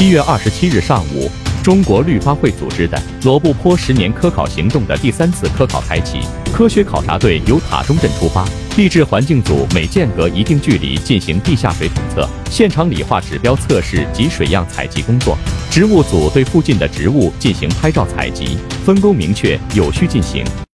一月二十七日上午，中国绿发会组织的罗布泊十年科考行动的第三次科考开启。科学考察队由塔中镇出发，地质环境组每间隔一定距离进行地下水统测、现场理化指标测试及水样采集工作。植物组对附近的植物进行拍照采集，分工明确，有序进行。